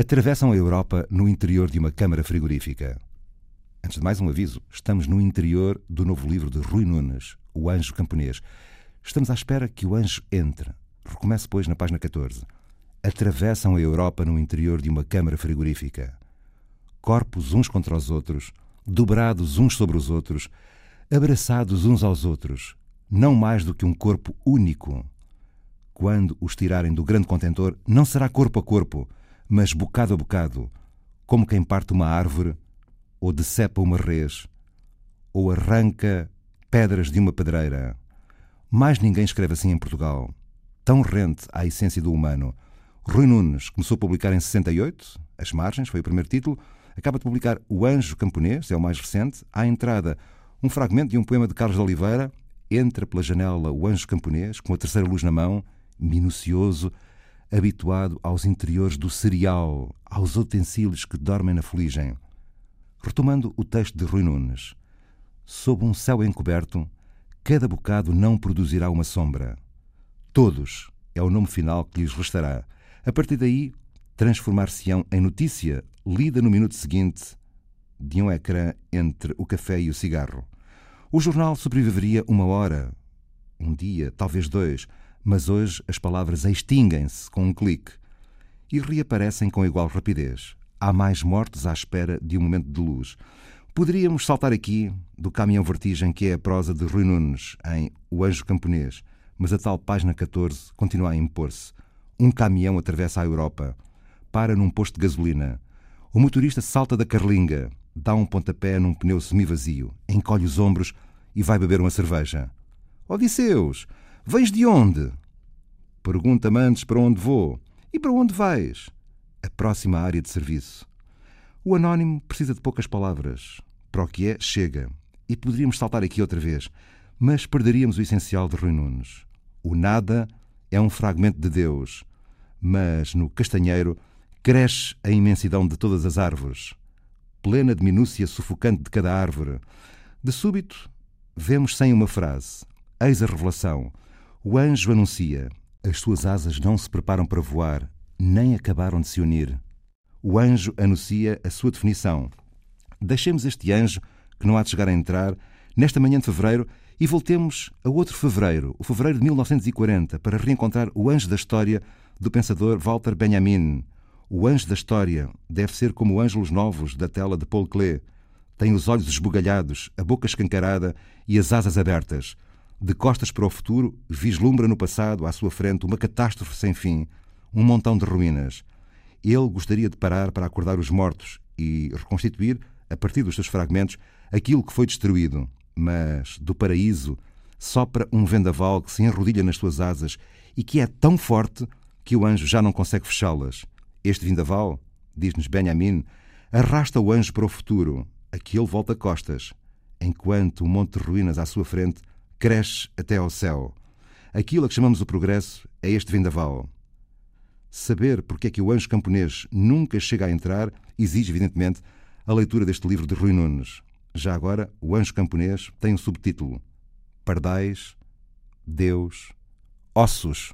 atravessam a Europa no interior de uma câmara frigorífica. Antes de mais um aviso, estamos no interior do novo livro de Rui Nunes, O Anjo Camponês. Estamos à espera que o anjo entre. Recomece, pois, na página 14. Atravessam a Europa no interior de uma câmara frigorífica. Corpos uns contra os outros, dobrados uns sobre os outros, abraçados uns aos outros, não mais do que um corpo único. Quando os tirarem do grande contentor, não será corpo a corpo, mas bocado a bocado, como quem parte uma árvore, ou decepa uma res, ou arranca pedras de uma pedreira. Mais ninguém escreve assim em Portugal, tão rente à essência do humano. Rui Nunes começou a publicar em 68, As Margens foi o primeiro título, acaba de publicar O Anjo Camponês, é o mais recente, à entrada um fragmento de um poema de Carlos de Oliveira, entra pela janela o anjo camponês, com a terceira luz na mão, minucioso, habituado aos interiores do cereal, aos utensílios que dormem na fuligem. Retomando o texto de Rui Nunes. Sob um céu encoberto, cada bocado não produzirá uma sombra. Todos é o nome final que lhes restará. A partir daí, transformar-se-ão em notícia, lida no minuto seguinte, de um ecrã entre o café e o cigarro. O jornal sobreviveria uma hora, um dia, talvez dois, mas hoje as palavras extinguem-se com um clique e reaparecem com igual rapidez. Há mais mortos à espera de um momento de luz. Poderíamos saltar aqui do caminhão vertigem que é a prosa de Rui Nunes em O Anjo Camponês, mas a tal página 14 continua a impor-se. Um caminhão atravessa a Europa, para num posto de gasolina. O motorista salta da carlinga, dá um pontapé num pneu semivazio, encolhe os ombros e vai beber uma cerveja. Odisseus, vens de onde? Pergunta-me antes para onde vou. E para onde vais? A próxima área de serviço. O anónimo precisa de poucas palavras. Para o que é, chega. E poderíamos saltar aqui outra vez, mas perderíamos o essencial de Rui Nunes. O nada é um fragmento de Deus, mas no castanheiro cresce a imensidão de todas as árvores plena de minúcia sufocante de cada árvore. De súbito, vemos sem uma frase. Eis a revelação. O anjo anuncia. As suas asas não se preparam para voar, nem acabaram de se unir. O anjo anuncia a sua definição. Deixemos este anjo, que não há de chegar a entrar, nesta manhã de fevereiro e voltemos a outro fevereiro, o fevereiro de 1940, para reencontrar o anjo da história do pensador Walter Benjamin, o anjo da história deve ser como ângelos novos da tela de Paul Klee. Tem os olhos esbugalhados, a boca escancarada e as asas abertas. De costas para o futuro, vislumbra no passado, à sua frente, uma catástrofe sem fim, um montão de ruínas. Ele gostaria de parar para acordar os mortos e reconstituir, a partir dos seus fragmentos, aquilo que foi destruído. Mas, do paraíso, sopra um vendaval que se enrodilha nas suas asas e que é tão forte que o anjo já não consegue fechá-las. Este vindaval, diz-nos Benjamin, arrasta o anjo para o futuro, a que ele volta costas, enquanto o monte de ruínas à sua frente cresce até ao céu. Aquilo a que chamamos o progresso é este vendaval. Saber porque é que o anjo camponês nunca chega a entrar exige, evidentemente, a leitura deste livro de Rui Nunes. Já agora, o anjo camponês tem um subtítulo: Pardais, Deus, Ossos.